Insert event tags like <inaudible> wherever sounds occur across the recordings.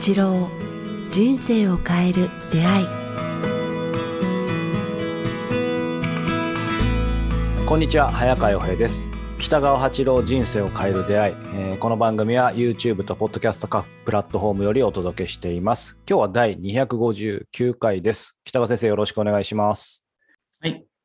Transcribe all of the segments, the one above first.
八郎人生を変える出会い。こんにちは早川洋平です。北川八郎人生を変える出会い、えーこの番組は YouTube と Podcast 各プラットフォームよりお届けしています。今日は第259回です。北川先生よろしくお願いします。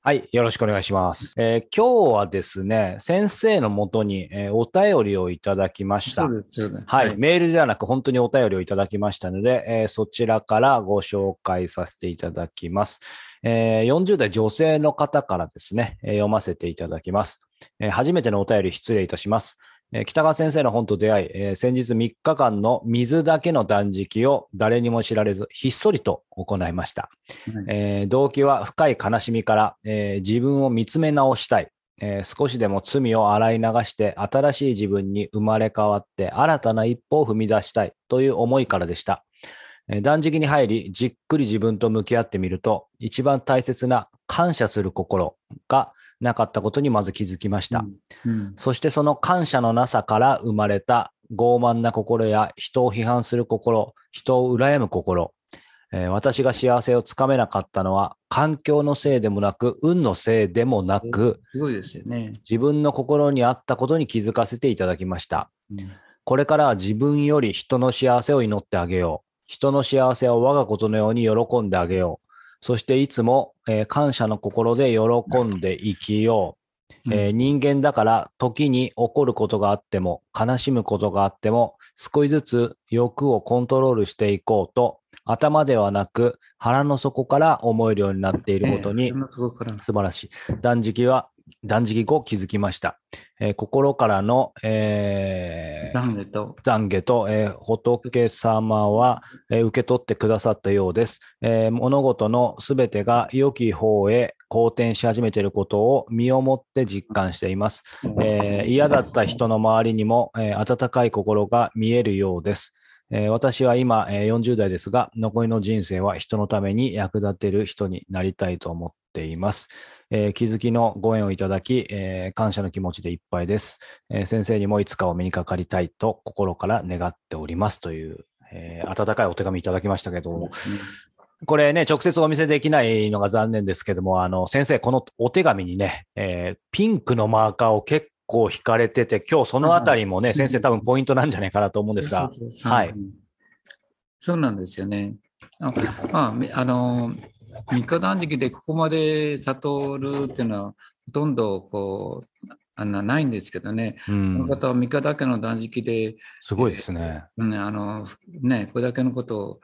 はい。はい、よろしくお願いします。えー今日はですね、先生のもとに、えーお便りをいただきました。そうですそうですはい、メールではなく本当にお便りをいただきましたので、えーそちらからご紹介させていただきます。えー40代女性の方からですね、えー読ませていただきます、えー初めてのお便り失礼いたします。えー北川先生の本と出会い、えー先日3日間の水だけの断食を誰にも知られず、ひっそりと行いました。はいえー動機は深い悲しみから、えー自分を見つめ直したい、えー少しでも罪を洗い流して新しい自分に生まれ変わって新たな一歩を踏み出したいという思いからでした。えー断食に入り、じっくり自分と向き合ってみると、一番大切な感謝する心がなかったことにまず気づきました。うんそしてその感謝のなさから生まれた傲慢な心や人を批判する心、人を羨む心、えー私が幸せをつかめなかったのは環境のせいでもなく、運のせいでもなく、すごいですよね。自分の心にあったことに気づかせていただきました。うんこれからは自分より人の幸せを祈ってあげよう。人の幸せを我がことのように喜んであげよう。そしていつも、えー感謝の心で喜んで生きよう。えー人間だから時に怒ることがあっても悲しむことがあっても少しずつ欲をコントロールしていこうと頭ではなく腹の底から思えるようになっていることにええそんなとこから素晴らしい。断食は、断食後気づきました。えー心からの、えー懺悔と、懺悔と、えー仏様は、えー受け取ってくださったようです。えー物事のすべてが良き方へ好転し始めていることを身をもって実感しています。えー嫌だった人の周りにも、えー温かい心が見えるようです。えー私は今、えー40代ですが、残りの人生は人のために役立てる人になりたいと思っています。えー気づきのご縁をいただき、えー感謝の気持ちでいっぱいです、えー先生にもいつかお目にかかりたいと心から願っております。という、えー温かいお手紙いただきましたけども、これね、直接お見せできないのが残念ですけども、あの、先生、このお手紙にね、えーピンクのマーカーを結構引かれてて、今日そのあたりもね、はい先生多分ポイントなんじゃないかなと思うんですが、はいうんそう。なんですよね。あまあみ、あの、三日断食でここまで悟るっていうのは、ほとんどこう、あのないんですけどね、うこのん、方は三日だけの断食で、すごいですね。うんあのね、これだけのことを、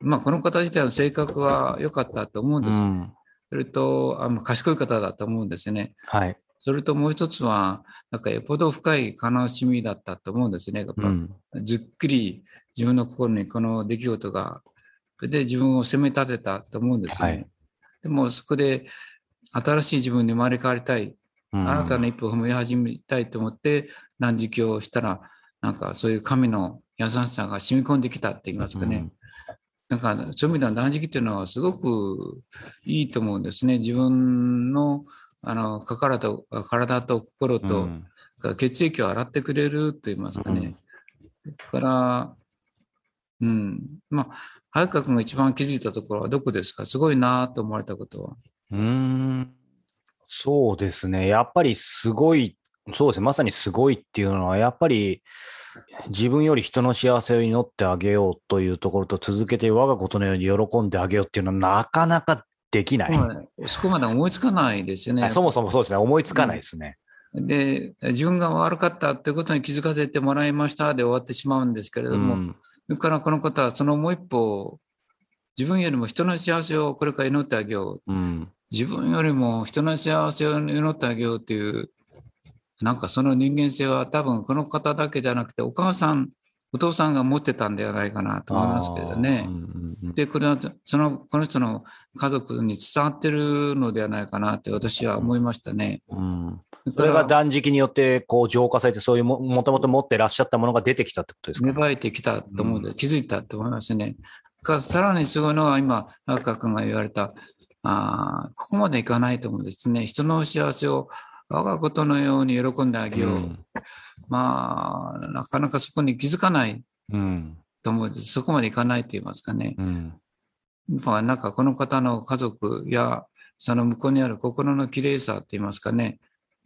まあ、この方自体の性格は良かったと思うんです。うん、それと、あの賢い方だと思うんですよね。はい。それともう一つは、なんかよっぽど深い悲しみだったと思うんですね。やっぱうん、じっくり自分の心にこの出来事が、で自分を責め立てたと思うんですよね。はいでもそこで新しい自分に生まれ変わりたい、うん新たな一歩を踏み始めたいと思って断食をしたら、なんかそういう神の優しさが染み込んできたって言いますかね。なんかそういう意味では断食っていうのはすごくいいと思うんですね。自分のあの体と体と心うんと、うん血液を洗ってくれると言いますかね。だから、うん、まあ、早川君が一番気づいたところはどこですか？すごいなと思われたことは。うーんそうですね。やっぱりすごい、そうですね。まさにすごいっていうのは、やっぱり自分より人の幸せを祈ってあげようというところと続けて我がことのように喜んであげようっていうのはなかなかできない。まあそこまで思いつかないですよね。はいそもそもそうですね。思いつかないですね。で、自分が悪かったってことに気づかせてもらいましたで終わってしまうんですけれども、うんそれからこの方はそのもう一歩、自分よりも人の幸せをこれから祈ってあげよう。うん自分よりも人の幸せを祈ってあげようっていう、なんかその人間性は多分この方だけじゃなくて、お母さん、お父さんが持ってたんではないかなと思いますけどね。うんうんうんで、これはその、この人の家族に伝わってるのではないかなって私は思いましたね。うんそれが断食によってこう浄化されて、そういうももともと持ってらっしゃったものが出てきたってことですか、芽生えてきたと思うので、気づいたと思いますね。かさらにすごいのは今、赤君が言われた、あーここまでいかないと思うんですね。人の幸せを我がことのように喜んであげよう。うんまあ、なかなかそこに気づかない。うんと思うんです。そこまでいかないと言いますかね。うん。まあ、なんかこの方の家族やその向こうにある心の綺麗さって言いますかね、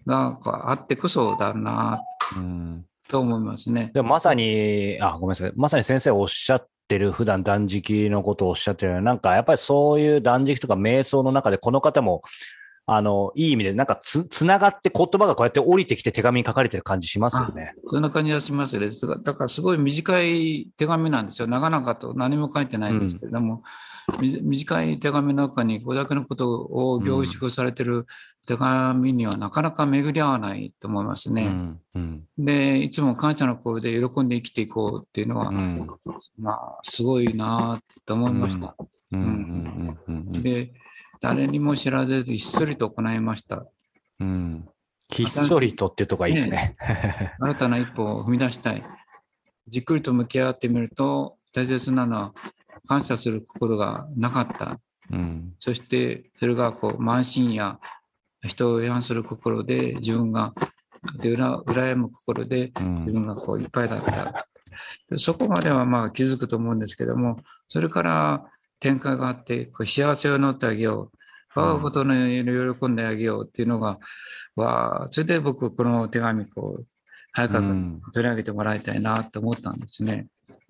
があってこそだなうん。と思いますね。でもまさに、あ、ごめんなさい。まさに先生おっしゃってる、普段断食のことをおっしゃってるなんかやっぱりそういう断食とか瞑想の中で、この方も、あの、いい意味で、なんかつ、つながって言葉がこうやって降りてきて手紙に書かれてる感じしますよね。そんな感じがしますよね。だからだからすごい短い手紙なんですよ。長々と何も書いてないんですけれども、み短い手紙の中にこれだけのことを凝縮されてる手紙にはなかなか巡り合わないと思いますね。うん。うん。で、いつも感謝の声で喜んで生きていこうっていうのは、うんまあ、すごいなと思いました。うん。うん。うん。うん。で、誰にも知らずひっそりと行いました。うん。ひっそりとっていうとこがいいですね。<laughs> 新たな一歩を踏み出したい。じっくりと向き合ってみると、大切なのは感謝する心がなかった。うん。そして、それがこう慢心や人を批判する心で自分が、で、うら羨む心でうん自分がこういっぱいだった。でそこまではまあ気づくと思うんですけども、それから展開があって、こう幸せを祈ってあげよう。我がことのように喜んであげようっていうのが、わあそれで僕この手紙こう、早くうん取り上げてもらいたいなと思ったんですね。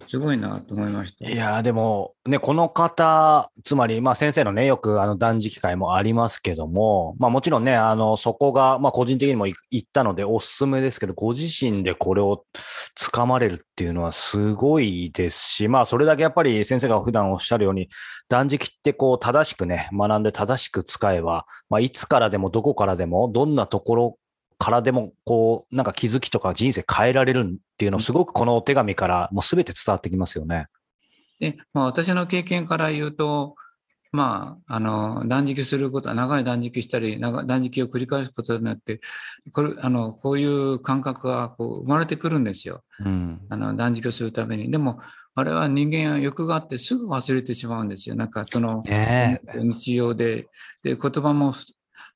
すごいなと思いました。いやでも、ね、この方、つまり、まあ先生のね、よくあの断食会もありますけども、まあもちろんね、あの、そこが、まあ個人的にもい言ったのでおすすめですけど、ご自身でこれをつかまれるっていうのはすごいですし、まあそれだけやっぱり先生が普段おっしゃるように、断食ってこう正しくね、学んで正しく使えば、まあいつからでもどこからでも、どんなところからでも、こう、なんか気づきとか人生変えられるっていうのをすごくこのお手紙からもうすべて伝わってきますよね。で、まあ、私の経験から言うと、まあ、あの、断食すること、長い断食したり、長断食を繰り返すことによって、これ、あの、こういう感覚がこう生まれてくるんですよ。うん。あの、断食をするために。でも、あれは人間は欲があってすぐ忘れてしまうんですよ。なんか、その。日常で、で、言葉も、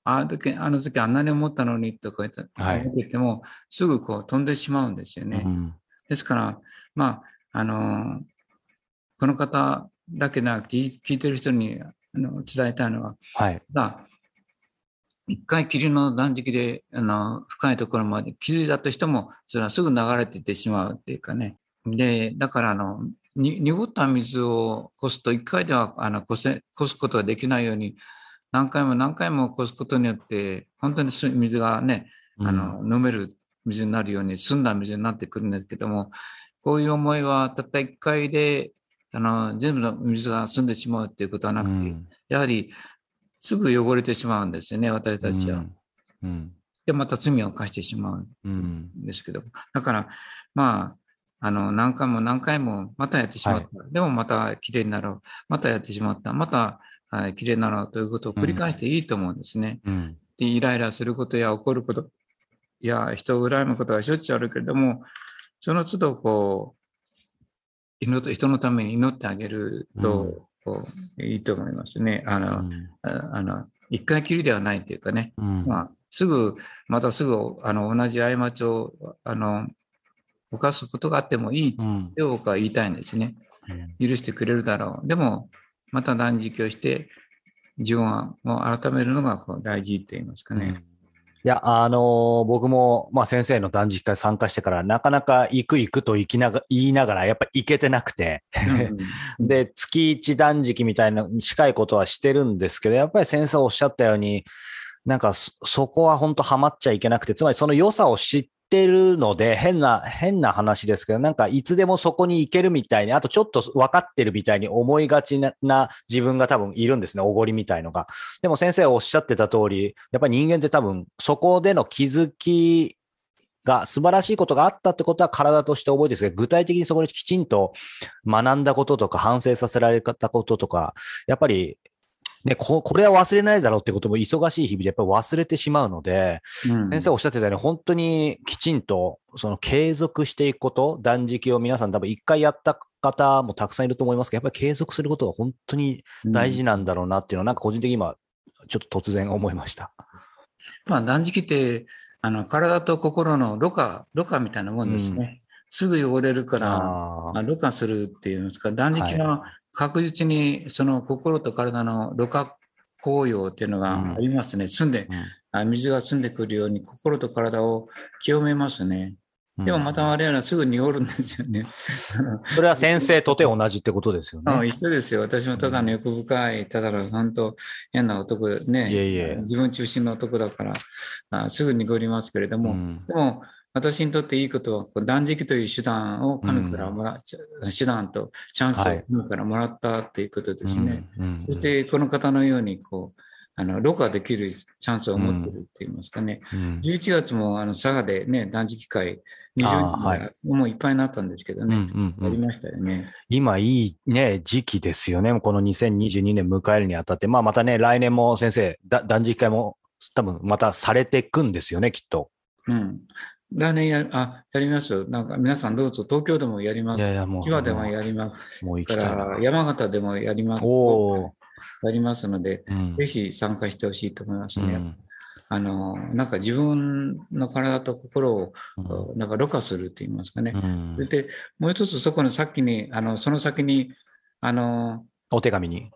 あの時、あの時あんなに思ったのにとか言って、はいてても、すぐこう飛んでしまうんですよね。うんですから、まあ、あの、この方だけなくて、聞聞いてる人にあの伝えたいのは、はい。が一回きりの断食であの深いところまで気づいたとしても、それはすぐ流れていってしまうっていうかね。で、だからあの、に濁った水をこすと、一回ではあのこせこすことができないように、何回も何回もこすことによって、本当にす水がね、あの、飲める水になるように、澄んだ水になってくるんですけども、こういう思いはたった一回で、あの、全部の水が澄んでしまうっていうことはなくて、うんやはり、すぐ汚れてしまうんですよね、私たちは。うんうんで、また罪を犯してしまううんんですけど、だから、まあ、あの、何回も何回もまたやってしまった。でもまた綺麗になろう。またやってしまった。また、はい、綺麗になろうということを繰り返していいと思うんですね。うんでイライラすることや怒ること、いや、人を恨むことはしょっちゅうあるけれども、その都度、こう、祈って人のために祈ってあげると、うんこういいと思いますね。あの、うんああの、一回きりではないというかね、うんまあ、すぐ、またすぐ、あの、同じ過ちを、あの、犯すことがあってもいいうんって僕は言いたいんですね。許してくれるだろう。でも、また断食をして、自分はもう改めるのがこう大事って言いますかね。いや、あのー僕も、まあ先生の断食会参加してから、なかなか行く行くと行きなが言いながら、やっぱ行けてなくて、うん <laughs> で、月一断食みたいな近いことはしてるんですけど、やっぱり先生おっしゃったように、なんかそそこは本当ハマっちゃいけなくて、つまりその良さを知ってるので、変な、変な話ですけど、なんかいつでもそこに行けるみたいに、あとちょっと分かってるみたいに思いがちなな自分が多分いるんですね、おごりみたいのが。でも先生おっしゃってた通り、やっぱり人間って多分そこでの気づきが素晴らしいことがあったってことは体として覚えてるんですけど、具体的にそこできちんと学んだこととか反省させられたこととか、やっぱり、ね、ここれは忘れないだろうってことも忙しい日々でやっぱり忘れてしまうので、うん。先生おっしゃってたように本当にきちんとその継続していくこと、断食を皆さん多分一回やった方もたくさんいると思いますけど、やっぱり継続することが本当に大事なんだろうなっていうのは、なんか個人的に今、ちょっと突然思いました。まあ断食って、あの、体と心のろ過、ろ過みたいなもんですね。すぐ汚れるから、あ、ろ過するっていうんですか、断食は確実にその心と体のろ過効用っていうのがありますね。澄んで、あ水が澄んでくるように心と体を清めますね。うんでもまた我々はすぐ濁るんですよね。<laughs> それは先生とて同じってことですよね。あ一緒ですよ。私もただの欲深い、ただの本当変な男でね。いえいえ自分中心の男だから、あすぐ濁りますけれども、うんでも私にとっていいことは、断食という手段を神からもら、手段とチャンスをはい神からもらったっていうことですね。うんうんそしてこの方のように、こう、あの、ろ過できるチャンスを持っているって言いますかね。うん11月もあの佐賀でね、断食会20人もういっぱいになったんですけどうんね、うんうんやりましたよね。今いいね、時期ですよね。この2022年迎えるにあたって。まあまたね、来年も先生、だ断食会も多分またされていくんですよね、きっと。うん。来年や、あ、やりますよ。なんか皆さんどうぞ東京でもやります。いやいや、もう。岩でもやります。もう行かきたいな。ら山形でもやります。おお。やりますので、うんぜひ参加してほしいと思いますね。うんあの、なんか自分の体と心を、うんなんかろ過するって言いますかね。うんそれで、もう一つそこのさっきに、あの、その先に、あの、お手紙に。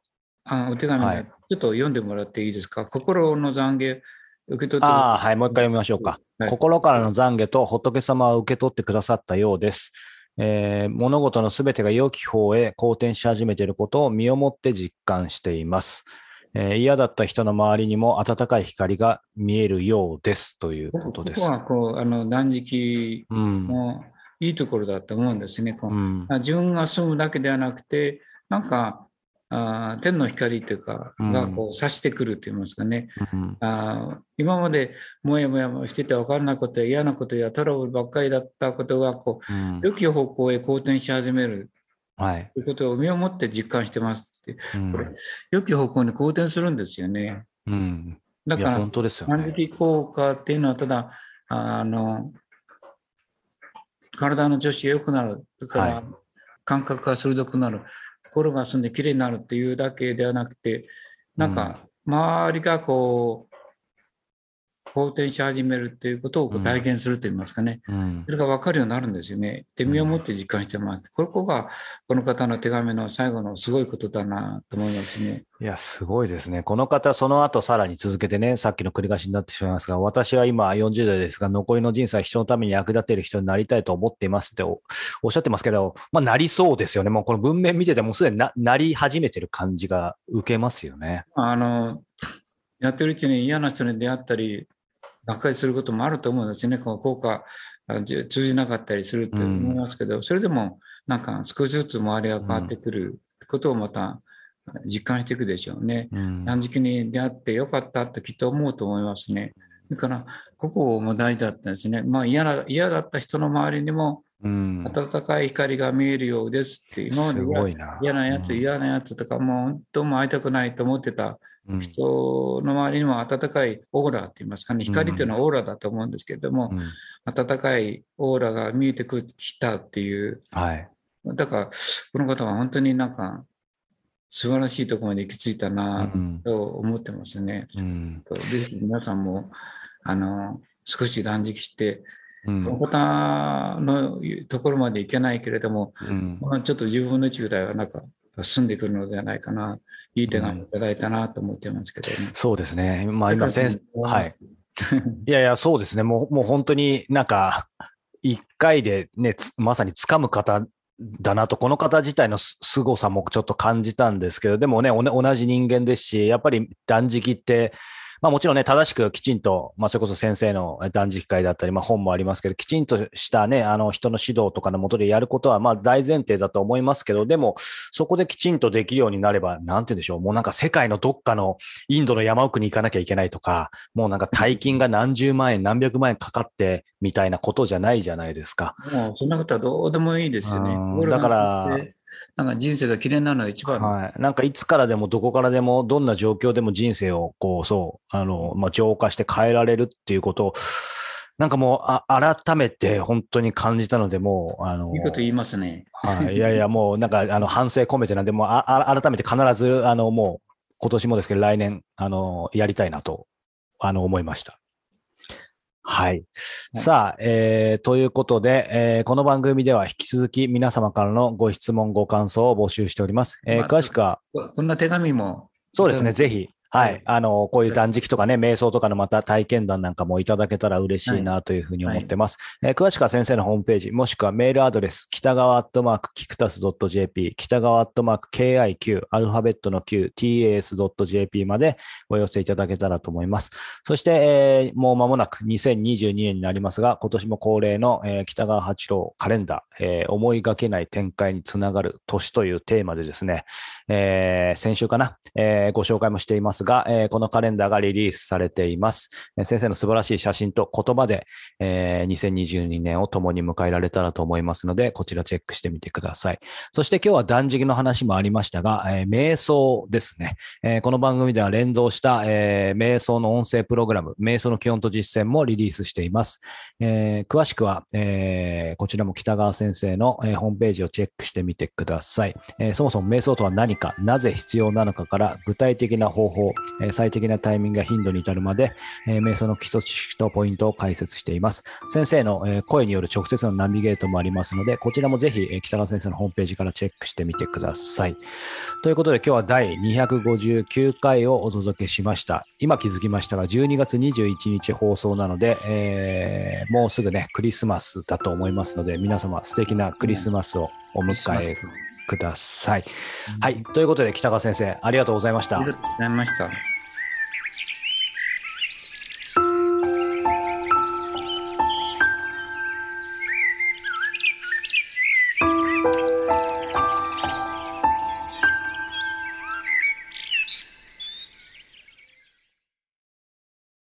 あお手紙はいねちょっと読んでもらっていいですか？心の懺悔受け取ってああ、はい、もう一回読みましょうか。はい心からの懺悔と仏様は受け取ってくださったようです。えー物事のすべてが良き方へ好転し始めていることを身をもって実感しています。えー嫌だった人の周りにも温かい光が見えるようですというこことです。ここはこうあの断食うん。のいいところだと思うんですね。うん。自分が住むだけではなくて、なんか、あー天の光というか、うんがこう差してくると言いますかね。うんあー今までもやもやもしてて分からないことや嫌なことやトラブルばっかりだったことがこうんう良き方向へ好転し始めるはい。ということを身をもって実感してますって。うんこれ良き方向に好転するんですよね。うん。だから本、当ですよ断ね。食効果っていうのはただ、あの、体の調子が良くなる、それか感覚が鋭くなる、心が澄んで綺麗になるっていうだけではなくて、なんか、周りがこう、好転し始めるっていうことを体験すると言いますかね。うんそ。れが分かるようになるんですよね。で、身をもって実感してます。ここが、この方の手紙の最後のすごいことだなと思いますね。いや、すごいですね。この方、その後さらに続けてね、さっきの繰り返しになってしまいますが、私は今40代ですが、残りの人生は人のために役立てる人になりたいと思っていますっておおっしゃってますけど、まあ、なりそうですよね。もうこの文面見ててもすでにななり始めてる感じが受けますよね。あの、やってるうちに嫌な人に出会ったり、がっかりすることもあると思うんですね。この効果通じなかったりすると思いますけど、それでもなんか少しずつ周りが変わってくることをまた実感していくでしょうね。うん断食に出会ってよかったときっと思うと思いますね。だから、ここも大事だったんですね。まあ嫌な嫌だった人の周りにもうん、温かい光が見えるようですって、今ますで嫌な。やつ、うん。嫌なやつとか、もう本当もう会いたくないと思ってたうん。人の周りにも温かいオーラって言いますかね、光っていうのはオーラだと思うんですけれども、うん。温かいオーラが見えてきたっていう、はい。だから、この方は本当になんか、素晴らしいところまで行き着いたうなん。と思ってますね。うん。ぜひ皆さんも、あの、少し断食して、うんこの方のところまで行けないけれども、うんまあ、ちょっと10分の1ぐらいはなんか進んでくるのではないかな、いい手紙いただいたなと思ってますけどね。そうですね。まあ今先生、はい。い。いやいや、そうですね。もう、もう本当になんか、一回でね、つまさに掴む方だなと、この方自体のす凄さもちょっと感じたんですけど、でもね同じ人間ですし、やっぱり断食って、まあもちろんね、正しくきちんと、まあそれこそ先生の断食会だったり、まあ本もありますけど、きちんとしたね、あの人の指導とかのもとでやることはまあ大前提だと思いますけど、でもそこできちんとできるようになれば、なんて言うんでしょう、もうなんか世界のどっかのインドの山奥に行かなきゃいけないとか、もうなんか大金が何十万円、何百万円かかってみたいなことじゃないじゃないですか。もうそんなことはどうでもいいですよねだからなんか人生が綺麗なのが一番。はい。なんかいつからでもどこからでもどんな状況でも人生をこうそう、あの、まあ、浄化して変えられるっていうことを、なんかもうあ改めて本当に感じたので、もう、あの、いいこと言いますね。はい。いやいや、もうなんかあの反省込めてなんで、もうああ改めて必ず、あの、もう今年もですけど来年、あの、やりたいなと、あの、思いました。はい。さあ、えー、ということで、えー、この番組では引き続き皆様からのご質問、ご感想を募集しております。えー、詳しくは。こんな手紙も。そうですね、ぜひ。はい。あの、こういう断食とかね、瞑想とかのまた体験談なんかもいただけたら嬉しいなというふうに思ってます。はいはい、えー、詳しくは先生のホームページ、もしくはメールアドレス、北川アットマークキクタス .jp、北川アットマーク KIQ、アルファベットの Q、tas.jp までお寄せいただけたらと思います。そして、えー、もう間もなく2022年になりますが、今年も恒例の、えー、北川八郎カレンダー、えー、思いがけない展開につながる年というテーマでですね、えー、先週かな、えー、ご紹介もしていますが、えー、このカレンダーがリリースされています。先生の素晴らしい写真と言葉で、えー、2022年を共に迎えられたらと思いますので、こちらチェックしてみてください。そして今日は断食の話もありましたが、えー、瞑想ですね、えー、この番組では連動した、えー、瞑想の音声プログラム、瞑想の基本と実践もリリースしています。えー、詳しくは、えー、こちらも北川先生の、えー、ホームページをチェックしてみてください。えー、そもそも瞑想とは何か、なぜ必要なのかから具体的な方法、え、最適なタイミングや頻度に至るまで、え、瞑想の基礎知識とポイントを解説しています。先生の、え、声による直接のナビゲートもありますので、こちらもぜひ、え、北川先生のホームページからチェックしてみてください。ということで今日は第259回をお届けしました。今気づきましたが、12月21日放送なので、えー、もうすぐね、クリスマスだと思いますので、皆様素敵なクリスマスをお迎えください。はい。ということで、北川先生、ありがとうございました。ありがとうございました。